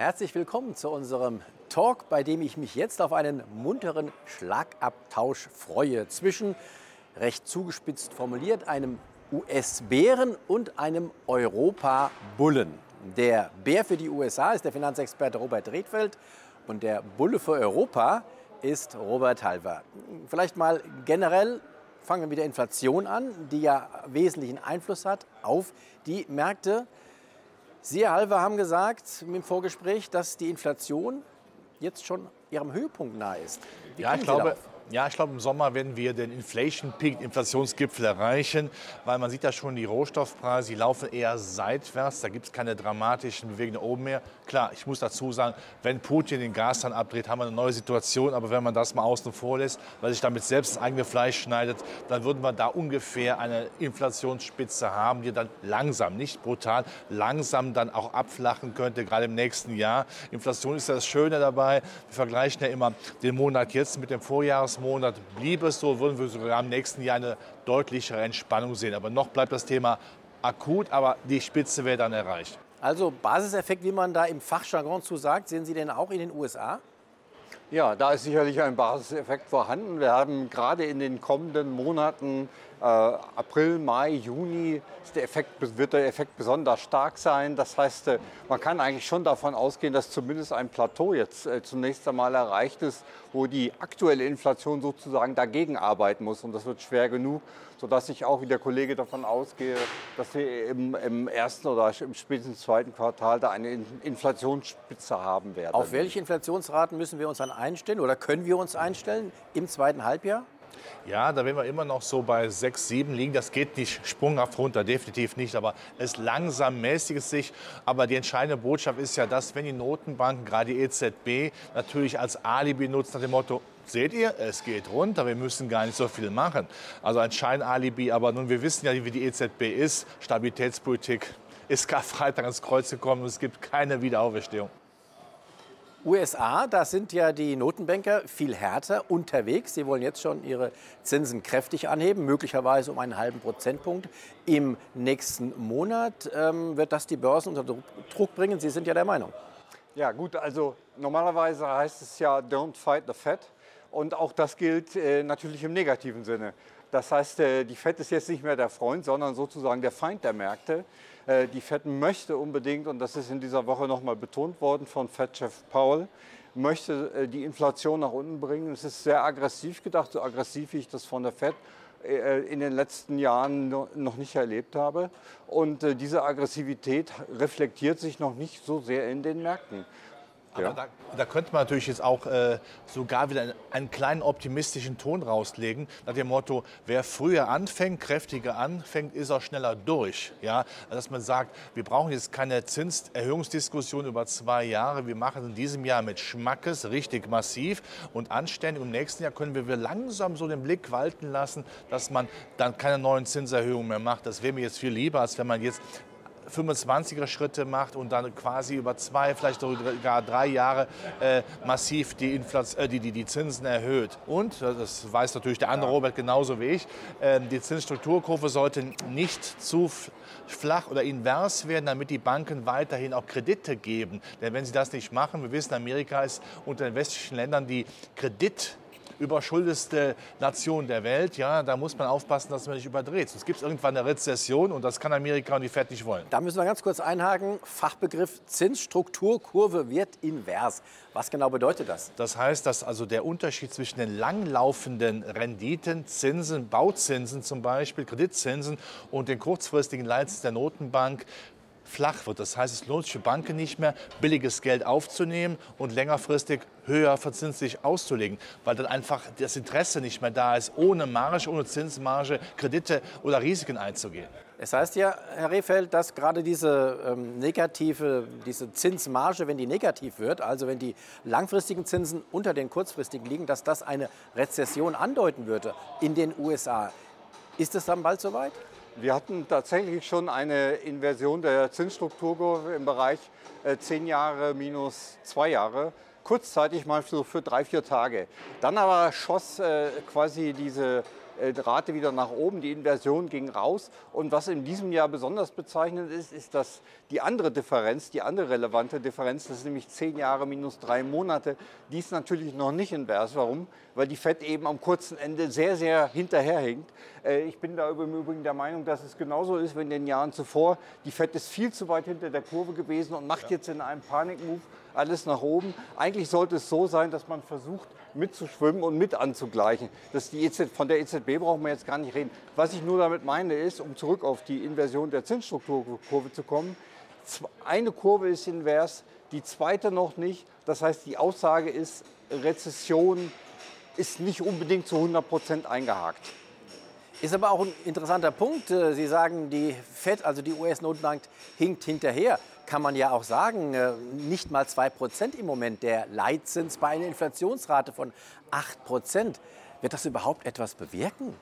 Herzlich willkommen zu unserem Talk, bei dem ich mich jetzt auf einen munteren Schlagabtausch freue zwischen, recht zugespitzt formuliert, einem US-Bären und einem Europa-Bullen. Der Bär für die USA ist der Finanzexperte Robert Redfeld und der Bulle für Europa ist Robert Halver. Vielleicht mal generell fangen wir mit der Inflation an, die ja wesentlichen Einfluss hat auf die Märkte. Sie, Herr Halver, haben gesagt im Vorgespräch, dass die Inflation jetzt schon ihrem Höhepunkt nahe ist. Wie ja, ich glaube? Ja, ich glaube, im Sommer werden wir den Inflation Peak, Inflationsgipfel erreichen, weil man sieht ja schon, die Rohstoffpreise, die laufen eher seitwärts. Da gibt es keine dramatischen Bewegungen oben mehr. Klar, ich muss dazu sagen, wenn Putin den Gas dann abdreht, haben wir eine neue Situation. Aber wenn man das mal außen vor lässt, weil sich damit selbst das eigene Fleisch schneidet, dann würden wir da ungefähr eine Inflationsspitze haben, die dann langsam, nicht brutal, langsam dann auch abflachen könnte, gerade im nächsten Jahr. Inflation ist ja das Schöne dabei. Wir vergleichen ja immer den Monat jetzt mit dem Vorjahresmonat. Monat blieb es so, würden wir sogar im nächsten Jahr eine deutlichere Entspannung sehen. Aber noch bleibt das Thema akut, aber die Spitze wäre dann erreicht. Also Basiseffekt, wie man da im Fachjargon zu sagt, sehen Sie den auch in den USA? Ja, da ist sicherlich ein Basiseffekt vorhanden. Wir haben gerade in den kommenden Monaten, äh, April, Mai, Juni, der Effekt, wird der Effekt besonders stark sein. Das heißt, äh, man kann eigentlich schon davon ausgehen, dass zumindest ein Plateau jetzt äh, zunächst einmal erreicht ist, wo die aktuelle Inflation sozusagen dagegen arbeiten muss. Und das wird schwer genug, sodass ich auch wie der Kollege davon ausgehe, dass wir im, im ersten oder im spätestens zweiten Quartal da eine Inflationsspitze haben werden. Auf welche Inflationsraten müssen wir uns dann einstellen oder können wir uns einstellen im zweiten Halbjahr? Ja, da werden wir immer noch so bei 6, 7 liegen. Das geht nicht sprunghaft runter, definitiv nicht. Aber es langsam mäßigt sich. Aber die entscheidende Botschaft ist ja, dass wenn die Notenbanken, gerade die EZB, natürlich als Alibi nutzen nach dem Motto, seht ihr, es geht runter, wir müssen gar nicht so viel machen. Also ein Scheinalibi. Aber nun, wir wissen ja, wie die EZB ist. Stabilitätspolitik ist Karfreitag ans Kreuz gekommen und es gibt keine Wiederauferstehung. USA, da sind ja die Notenbanker viel härter unterwegs. Sie wollen jetzt schon ihre Zinsen kräftig anheben, möglicherweise um einen halben Prozentpunkt. Im nächsten Monat ähm, wird das die Börsen unter Druck bringen. Sie sind ja der Meinung. Ja gut, also normalerweise heißt es ja Don't fight the Fed. Und auch das gilt äh, natürlich im negativen Sinne. Das heißt, äh, die Fed ist jetzt nicht mehr der Freund, sondern sozusagen der Feind der Märkte. Äh, die Fed möchte unbedingt, und das ist in dieser Woche nochmal betont worden von Fed-Chef Powell, möchte äh, die Inflation nach unten bringen. Es ist sehr aggressiv gedacht, so aggressiv wie ich das von der Fed in den letzten Jahren noch nicht erlebt habe. Und diese Aggressivität reflektiert sich noch nicht so sehr in den Märkten. Aber ja. da, da, könnte man natürlich jetzt auch äh, sogar wieder einen, einen, kleinen optimistischen Ton rauslegen, nach dem Motto, wer früher anfängt, kräftiger anfängt, ist auch schneller durch. Ja? Also, dass man sagt, wir brauchen jetzt keine Zinserhöhungsdiskussion über zwei Jahre, wir machen in diesem Jahr mit Schmackes richtig massiv und anständig. Im nächsten Jahr können wir langsam so den Blick walten lassen, dass man dann keine neuen Zinserhöhungen mehr macht. Das wäre mir jetzt viel lieber, als wenn man jetzt 25er Schritte macht und dann quasi über zwei, vielleicht sogar drei Jahre äh, massiv die, Inflation, äh, die, die, die Zinsen erhöht. Und, das weiß natürlich der andere Robert genauso wie ich, äh, die Zinsstrukturkurve sollte nicht zu flach oder invers werden, damit die Banken weiterhin auch Kredite geben. Denn wenn sie das nicht machen, wir wissen, Amerika ist unter den westlichen Ländern die Kredit überschuldeste Nation der Welt. Ja, da muss man aufpassen, dass man nicht überdreht. Sonst gibt es irgendwann eine Rezession und das kann Amerika und die Fed nicht wollen. Da müssen wir ganz kurz einhaken. Fachbegriff Zinsstrukturkurve wird invers. Was genau bedeutet das? Das heißt, dass also der Unterschied zwischen den langlaufenden Renditen, Zinsen, Bauzinsen zum Beispiel, Kreditzinsen und den kurzfristigen Leitzinsen der Notenbank flach wird. Das heißt, es lohnt sich für Banken nicht mehr, billiges Geld aufzunehmen und längerfristig höher verzinslich auszulegen, weil dann einfach das Interesse nicht mehr da ist, ohne Marge, ohne Zinsmarge Kredite oder Risiken einzugehen. Es heißt ja, Herr Rehfeld, dass gerade diese ähm, negative, diese Zinsmarge, wenn die negativ wird, also wenn die langfristigen Zinsen unter den kurzfristigen liegen, dass das eine Rezession andeuten würde in den USA. Ist es dann bald soweit? Wir hatten tatsächlich schon eine Inversion der Zinsstrukturkurve im Bereich äh, 10 Jahre minus 2 Jahre. Kurzzeitig mal so für drei, vier Tage. Dann aber schoss äh, quasi diese äh, Rate wieder nach oben, die Inversion ging raus. Und was in diesem Jahr besonders bezeichnend ist, ist, dass die andere Differenz, die andere relevante Differenz, das ist nämlich zehn Jahre minus drei Monate, die ist natürlich noch nicht invers. Warum? Weil die FED eben am kurzen Ende sehr, sehr hinterherhinkt. Äh, ich bin da im Übrigen der Meinung, dass es genauso ist wie in den Jahren zuvor. Die FED ist viel zu weit hinter der Kurve gewesen und macht jetzt in einem Panikmove alles nach oben. Eigentlich sollte es so sein, dass man versucht, mitzuschwimmen und mit anzugleichen. Das die EZB, von der EZB brauchen wir jetzt gar nicht reden. Was ich nur damit meine, ist, um zurück auf die Inversion der Zinsstrukturkurve zu kommen, eine Kurve ist invers, die zweite noch nicht. Das heißt, die Aussage ist, Rezession ist nicht unbedingt zu 100 Prozent eingehakt. Ist aber auch ein interessanter Punkt. Äh, Sie sagen, die FED, also die US-Notenbank, hinkt hinterher. Kann man ja auch sagen, äh, nicht mal 2 Prozent im Moment der Leitzins bei einer Inflationsrate von 8 Prozent. Wird das überhaupt etwas bewirken?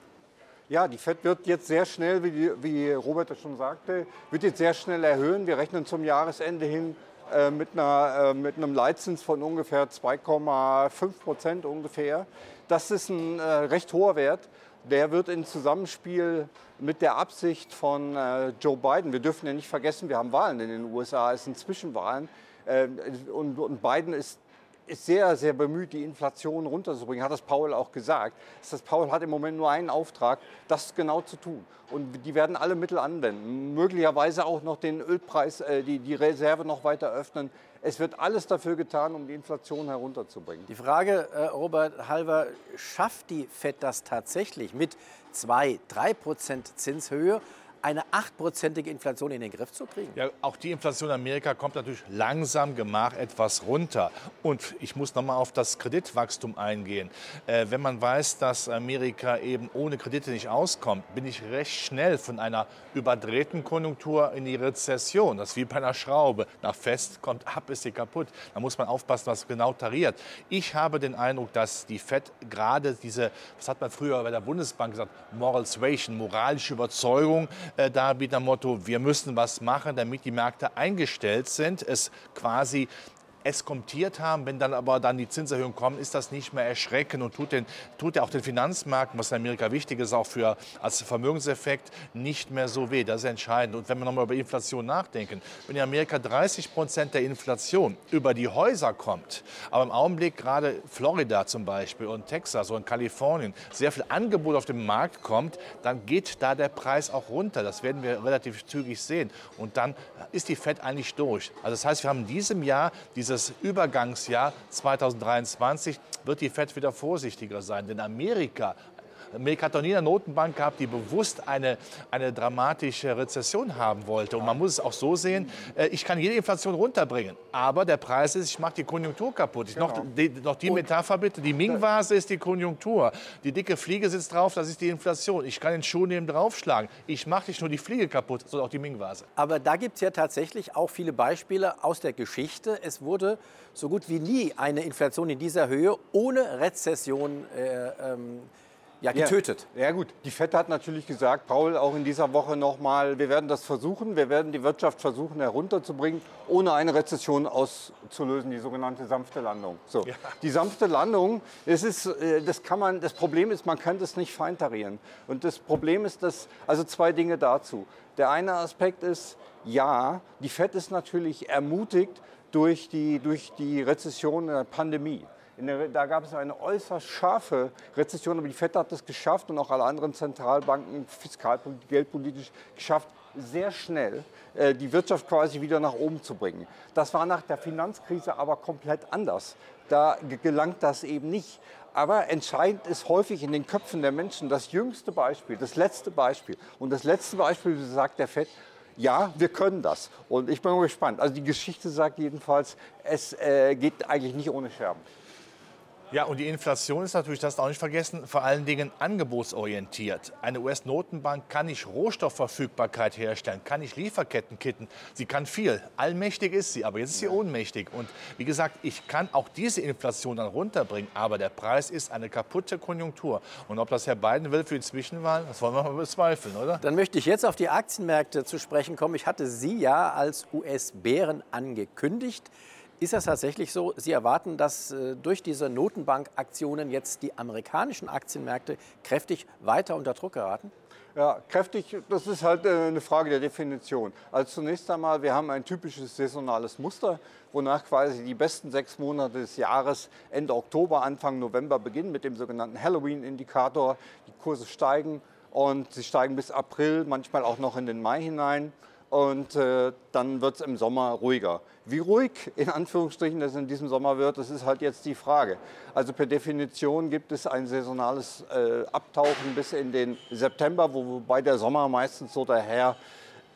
Ja, die FED wird jetzt sehr schnell, wie, wie Robert das schon sagte, wird jetzt sehr schnell erhöhen. Wir rechnen zum Jahresende hin äh, mit, einer, äh, mit einem Leitzins von ungefähr 2,5 Prozent ungefähr. Das ist ein äh, recht hoher Wert der wird in Zusammenspiel mit der Absicht von äh, Joe Biden, wir dürfen ja nicht vergessen, wir haben Wahlen in den USA, es sind Zwischenwahlen, äh, und, und Biden ist ist sehr, sehr bemüht, die Inflation runterzubringen, hat das Paul auch gesagt. Das Paul hat im Moment nur einen Auftrag, das genau zu tun. Und die werden alle Mittel anwenden, möglicherweise auch noch den Ölpreis, äh, die, die Reserve noch weiter öffnen. Es wird alles dafür getan, um die Inflation herunterzubringen. Die Frage, äh, Robert Halver, schafft die FED das tatsächlich mit 2, 3 Prozent Zinshöhe? Eine achtprozentige Inflation in den Griff zu kriegen? Ja, auch die Inflation in Amerika kommt natürlich langsam gemach etwas runter. Und ich muss noch mal auf das Kreditwachstum eingehen. Äh, wenn man weiß, dass Amerika eben ohne Kredite nicht auskommt, bin ich recht schnell von einer überdrehten Konjunktur in die Rezession. Das ist wie bei einer Schraube. Nach fest kommt ab, ist sie kaputt. Da muss man aufpassen, was genau tariert. Ich habe den Eindruck, dass die FED gerade diese, was hat man früher bei der Bundesbank gesagt, Moral Suasion, moralische Überzeugung, äh, darbieten am Motto, wir müssen was machen, damit die Märkte eingestellt sind, es quasi eskontiert haben. Wenn dann aber dann die Zinserhöhungen kommen, ist das nicht mehr erschreckend und tut, den, tut ja auch den Finanzmärkten, was in Amerika wichtig ist, auch für, als Vermögenseffekt, nicht mehr so weh. Das ist entscheidend. Und wenn wir nochmal über Inflation nachdenken, wenn in Amerika 30 Prozent der Inflation über die Häuser kommt, aber im Augenblick gerade Florida zum Beispiel und Texas und Kalifornien sehr viel Angebot auf den Markt kommt, dann geht da der Preis auch runter. Das werden wir relativ zügig sehen. Und dann ist die Fed eigentlich durch. Also das heißt, wir haben in diesem Jahr dieses dieses Übergangsjahr 2023 wird die FED wieder vorsichtiger sein. Denn Amerika Eine Notenbank gehabt, die bewusst eine, eine dramatische Rezession haben wollte. Und man muss es auch so sehen, äh, ich kann jede Inflation runterbringen, aber der Preis ist, ich mache die Konjunktur kaputt. Genau. Noch, die, noch die Metapher bitte, die Ming-Vase ist die Konjunktur. Die dicke Fliege sitzt drauf, das ist die Inflation. Ich kann den Schuh neben draufschlagen. Ich mache nicht nur die Fliege kaputt, sondern auch die Ming-Vase. Aber da gibt es ja tatsächlich auch viele Beispiele aus der Geschichte. Es wurde so gut wie nie eine Inflation in dieser Höhe ohne Rezession äh, ähm, ja, getötet. Ja, ja, gut, die FED hat natürlich gesagt, Paul, auch in dieser Woche nochmal, wir werden das versuchen, wir werden die Wirtschaft versuchen herunterzubringen, ohne eine Rezession auszulösen, die sogenannte sanfte Landung. So, ja. Die sanfte Landung, das, ist, äh, das, kann man, das Problem ist, man kann das nicht feintarieren. Und das Problem ist, dass, also zwei Dinge dazu. Der eine Aspekt ist, ja, die FED ist natürlich ermutigt durch die, durch die Rezession der Pandemie. Der, da gab es eine äußerst scharfe Rezession, aber die FED hat es geschafft und auch alle anderen Zentralbanken fiskalpolitisch, geldpolitisch geschafft, sehr schnell äh, die Wirtschaft quasi wieder nach oben zu bringen. Das war nach der Finanzkrise aber komplett anders. Da gelangt das eben nicht. Aber entscheidend ist häufig in den Köpfen der Menschen das jüngste Beispiel, das letzte Beispiel. Und das letzte Beispiel sagt der FED, ja, wir können das. Und ich bin gespannt. Also die Geschichte sagt jedenfalls, es äh, geht eigentlich nicht ohne Scherben. Ja, und die Inflation ist natürlich, das auch nicht vergessen, vor allen Dingen angebotsorientiert. Eine US-Notenbank kann nicht Rohstoffverfügbarkeit herstellen, kann nicht Lieferketten kitten. Sie kann viel. Allmächtig ist sie, aber jetzt ist sie ohnmächtig. Und wie gesagt, ich kann auch diese Inflation dann runterbringen, aber der Preis ist eine kaputte Konjunktur. Und ob das Herr Biden will für die Zwischenwahlen, das wollen wir mal bezweifeln, oder? Dann möchte ich jetzt auf die Aktienmärkte zu sprechen kommen. Ich hatte Sie ja als US-Bären angekündigt. Ist das tatsächlich so? Sie erwarten, dass äh, durch diese Notenbankaktionen jetzt die amerikanischen Aktienmärkte kräftig weiter unter Druck geraten? Ja, kräftig, das ist halt äh, eine Frage der Definition. Also zunächst einmal, wir haben ein typisches saisonales Muster, wonach quasi die besten sechs Monate des Jahres Ende Oktober, Anfang November beginnen mit dem sogenannten Halloween-Indikator. Die Kurse steigen und sie steigen bis April, manchmal auch noch in den Mai hinein und äh, dann wird es im Sommer ruhiger. Wie ruhig in Anführungsstrichen es in diesem Sommer wird, das ist halt jetzt die Frage. Also per Definition gibt es ein saisonales äh, Abtauchen bis in den September, wo, wobei der Sommer meistens so daher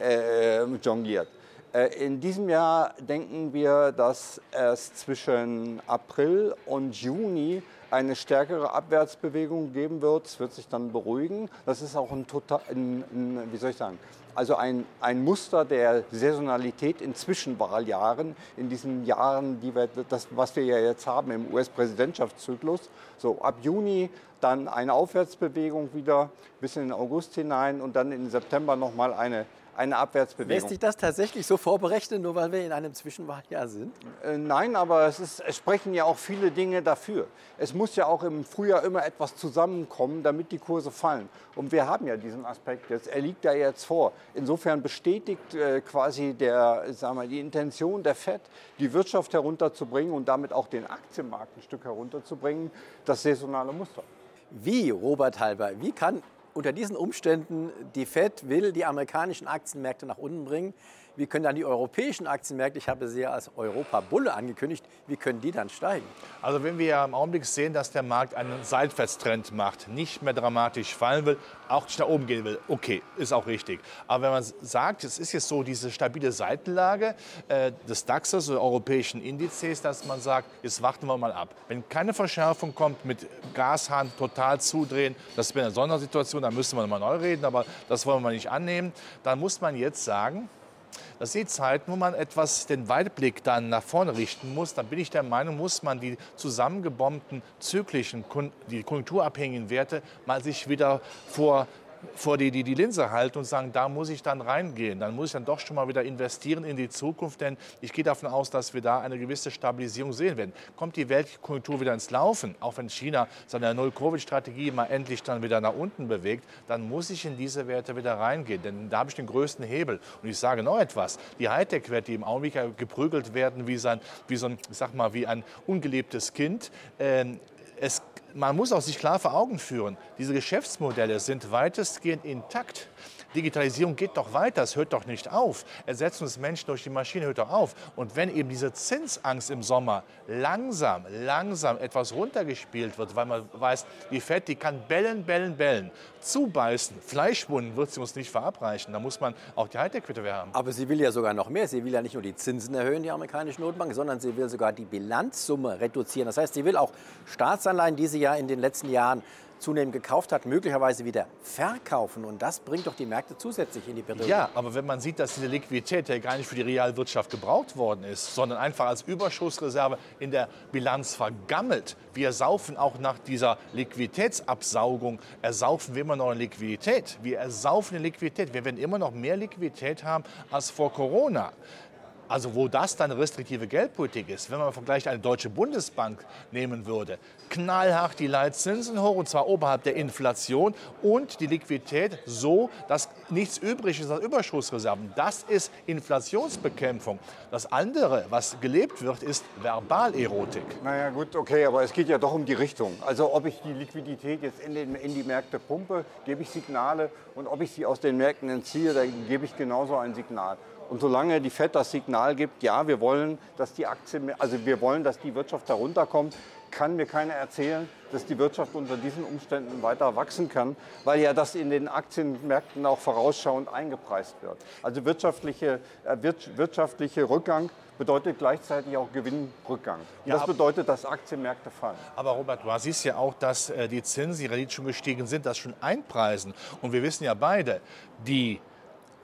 äh, jongliert. Äh, in diesem Jahr denken wir, dass es zwischen April und Juni eine stärkere Abwärtsbewegung geben wird. Es wird sich dann beruhigen. Das ist auch ein, total, ein, ein wie soll ich sagen, also ein, ein Muster der Saisonalität in Zwischenwahljahren, in diesen Jahren, die wir, das, was wir ja jetzt haben im US-Präsidentschaftszyklus. So ab Juni dann eine Aufwärtsbewegung wieder bis in den August hinein und dann im September nochmal eine eine Abwärtsbewegung. Lässt sich das tatsächlich so vorberechnen, nur weil wir in einem Zwischenwahljahr sind? Äh, nein, aber es, ist, es, sprechen ja auch viele Dinge dafür. Es muss ja auch im Frühjahr immer etwas zusammenkommen, damit die Kurse fallen. Und wir haben ja diesen Aspekt jetzt. Er liegt da jetzt vor. Insofern bestätigt äh, quasi der, sagen wir, die Intention der FED, die Wirtschaft herunterzubringen und damit auch den Aktienmarkt ein Stück herunterzubringen, das saisonale Muster. Wie, Robert Halber, wie kann unter diesen Umständen, die Fed will die amerikanischen Aktienmärkte nach unten bringen. Wie können dann die europäischen Aktienmärkte, ich habe sie ja als Europa-Bulle angekündigt, wie können die dann steigen? Also wenn wir im Augenblick sehen, dass der Markt einen Seitwärtstrend macht, nicht mehr dramatisch fallen will, auch nicht nach oben gehen will, okay, ist auch richtig. Aber wenn man sagt, es ist jetzt so diese stabile Seitenlage äh, des DAXes oder europäischen Indizes, dass man sagt, jetzt warten wir mal ab. Wenn keine Verschärfung kommt, mit Gashahn total zudrehen, das wäre eine Sondersituation, dann müsste man mal neu reden, aber das wollen wir nicht annehmen, dann muss man jetzt sagen, das sind Zeiten, wo man etwas den Weitblick dann nach vorne richten muss. Dann bin ich der Meinung, muss man die zusammengebombten zyklischen, die konjunkturabhängigen Werte mal sich wieder vor vor die, die, die Linse halten und sagen, da muss ich dann reingehen. Dann muss ich dann doch schon mal wieder investieren in die Zukunft, denn ich gehe davon aus, dass wir da eine gewisse Stabilisierung sehen werden. Kommt die Weltkonjunktur wieder ins Laufen, auch wenn China seine Null-Covid-Strategie mal endlich dann wieder nach unten bewegt, dann muss ich in diese Werte wieder reingehen, denn da habe ich den größten Hebel. Und ich sage noch etwas, die Hightech-Werte, die im Augenblick geprügelt werden wie, sein, wie so ein, ich sag mal, wie ein ungelebtes Kind, äh, es man muss auch sich klar vor Augen führen, diese Geschäftsmodelle sind weitestgehend intakt. Digitalisierung geht doch weiter, es hört doch nicht auf. Ersetzen uns Menschen durch die Maschine hört doch auf. Und wenn eben diese Zinsangst im Sommer langsam, langsam etwas runtergespielt wird, weil man weiß, die Fett, die kann bellen, bellen, bellen, zubeißen, Fleischwunden wird sie uns nicht verabreichen. Da muss man auch die Hightech-Quitte haben. Aber sie will ja sogar noch mehr. Sie will ja nicht nur die Zinsen erhöhen, die amerikanische Notenbank, sondern sie will sogar die Bilanzsumme reduzieren. Das heißt, sie will auch Staatsanleihen, die sie ja in den letzten Jahren zunehmend gekauft hat, möglicherweise wieder verkaufen. Und das bringt doch die Märkte zusätzlich in die Bedrohung. Ja, aber wenn man sieht, dass diese Liquidität ja gar nicht für die Realwirtschaft gebraucht worden ist, sondern einfach als Überschussreserve in der Bilanz vergammelt. Wir saufen auch nach dieser Liquiditätsabsaugung, ersaufen wir immer noch in Liquidität. Wir ersaufen in Liquidität. Wir werden immer noch mehr Liquidität haben als vor Corona. Also wo das dann restriktive Geldpolitik ist, wenn man im Vergleich eine deutsche Bundesbank nehmen würde, knallhart die Leitzinsen hoch und zwar oberhalb der Inflation und die Liquidität so, dass nichts übrig ist als Überschussreserven. Das ist Inflationsbekämpfung. Das andere, was gelebt wird, ist Verbalerotik. Naja gut, okay, aber es geht ja doch um die Richtung. Also ob ich die Liquidität jetzt in, den, in die Märkte pumpe, gebe ich Signale und ob ich sie aus den Märkten entziehe, dann gebe ich genauso ein Signal. Und solange die FED das Signal gibt, ja, wir wollen, dass die Aktien, also wir wollen, dass die Wirtschaft herunterkommt, kann mir keiner erzählen, dass die Wirtschaft unter diesen Umständen weiter wachsen kann, weil ja das in den Aktienmärkten auch vorausschauend eingepreist wird. Also wirtschaftliche, äh, wirtschaftliche Rückgang bedeutet gleichzeitig auch Gewinnrückgang. Ja, das bedeutet, dass Aktienmärkte fallen. Aber Robert, du siehst ja auch, dass äh, die Zinsen, die Rendite schon gestiegen sind, das schon einpreisen. Und wir wissen ja beide, die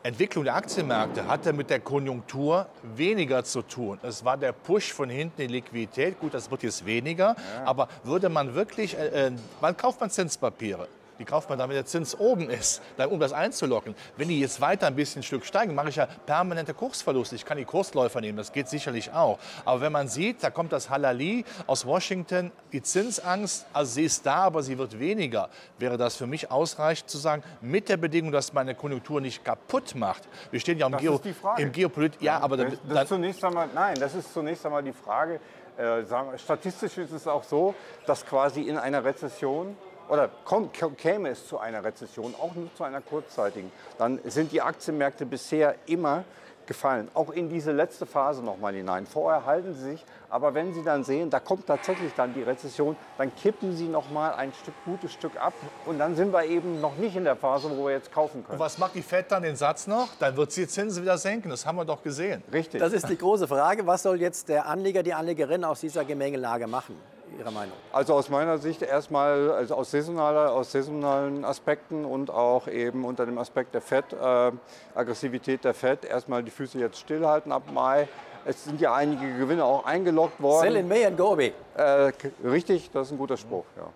Entwicklung der Aktienmärkte hatte mit der Konjunktur weniger zu tun. Es war der Push von hinten in Liquidität. Gut, das wird jetzt weniger. Ja. Aber würde man wirklich, äh, äh wann kauft man Zinspapiere? Die kauft man wenn der Zins oben ist, um das einzulocken. Wenn die jetzt weiter ein bisschen ein Stück steigen, mache ich ja permanente Kursverluste. Ich kann die Kursläufer nehmen, das geht sicherlich auch. Aber wenn man sieht, da kommt das Halali aus Washington, die Zinsangst, also sie ist da, aber sie wird weniger, wäre das für mich ausreichend zu sagen, mit der Bedingung, dass meine Konjunktur nicht kaputt macht. Wir stehen ja im, Geo, im Geopolit. Ja, aber das, das ist zunächst einmal, nein, das ist zunächst einmal die Frage. Äh, sagen, statistisch ist es auch so, dass quasi in einer Rezession oder komm, käme es zu einer Rezession, auch nur zu einer kurzzeitigen, dann sind die Aktienmärkte bisher immer gefallen. Auch in diese letzte Phase nochmal hinein. Vorher halten sie sich, aber wenn sie dann sehen, da kommt tatsächlich dann die Rezession, dann kippen sie nochmal ein Stück, gutes Stück ab und dann sind wir eben noch nicht in der Phase, wo wir jetzt kaufen können. Und was macht die FED dann den Satz noch? Dann wird sie die Zinsen wieder senken. Das haben wir doch gesehen. Richtig. Das ist die große Frage. Was soll jetzt der Anleger, die Anlegerin aus dieser Gemengelage machen? Ihrer Meinung? Also aus meiner Sicht erstmal also aus, saisonaler, aus saisonalen Aspekten und auch eben unter dem Aspekt der Fett, äh, Aggressivität der Fett, erstmal die Füße jetzt stillhalten ab Mai. Es sind ja einige Gewinne auch eingeloggt worden. Sell in May and go away. Äh, richtig, das ist ein guter Spruch. Ja.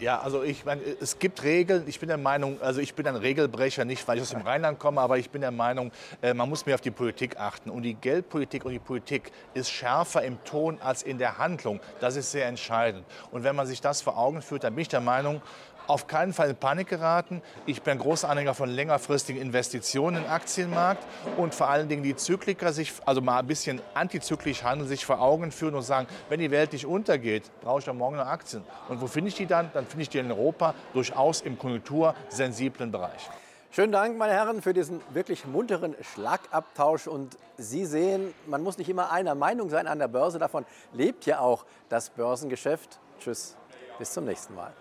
Ja, also ich meine, es gibt Regeln. Ich bin der Meinung, also ich bin ein Regelbrecher, nicht weil ich aus dem Rheinland komme, aber ich bin der Meinung, äh, man muss mehr auf die Politik achten. Und die Geldpolitik und die Politik ist schärfer im Ton als in der Handlung. Das ist sehr entscheidend. Und wenn man sich das vor Augen führt, dann bin ich der Meinung, auf keinen Fall in Panik geraten. Ich bin ein großer Anhänger von längerfristigen Investitionen im Aktienmarkt und vor allen Dingen die Zykliker sich, also mal ein bisschen antizyklisch handeln, sich vor Augen führen und sagen, wenn die Welt nicht untergeht, brauche ich doch morgen noch Aktien. Und wo finde ich die dann? Dann finde ich die in Europa durchaus im konjunktursensiblen Bereich. Schönen Dank, meine Herren, für diesen wirklich munteren Schlagabtausch. Und Sie sehen, man muss nicht immer einer Meinung sein an der Börse. Davon lebt ja auch das Börsengeschäft. Tschüss, bis zum nächsten Mal.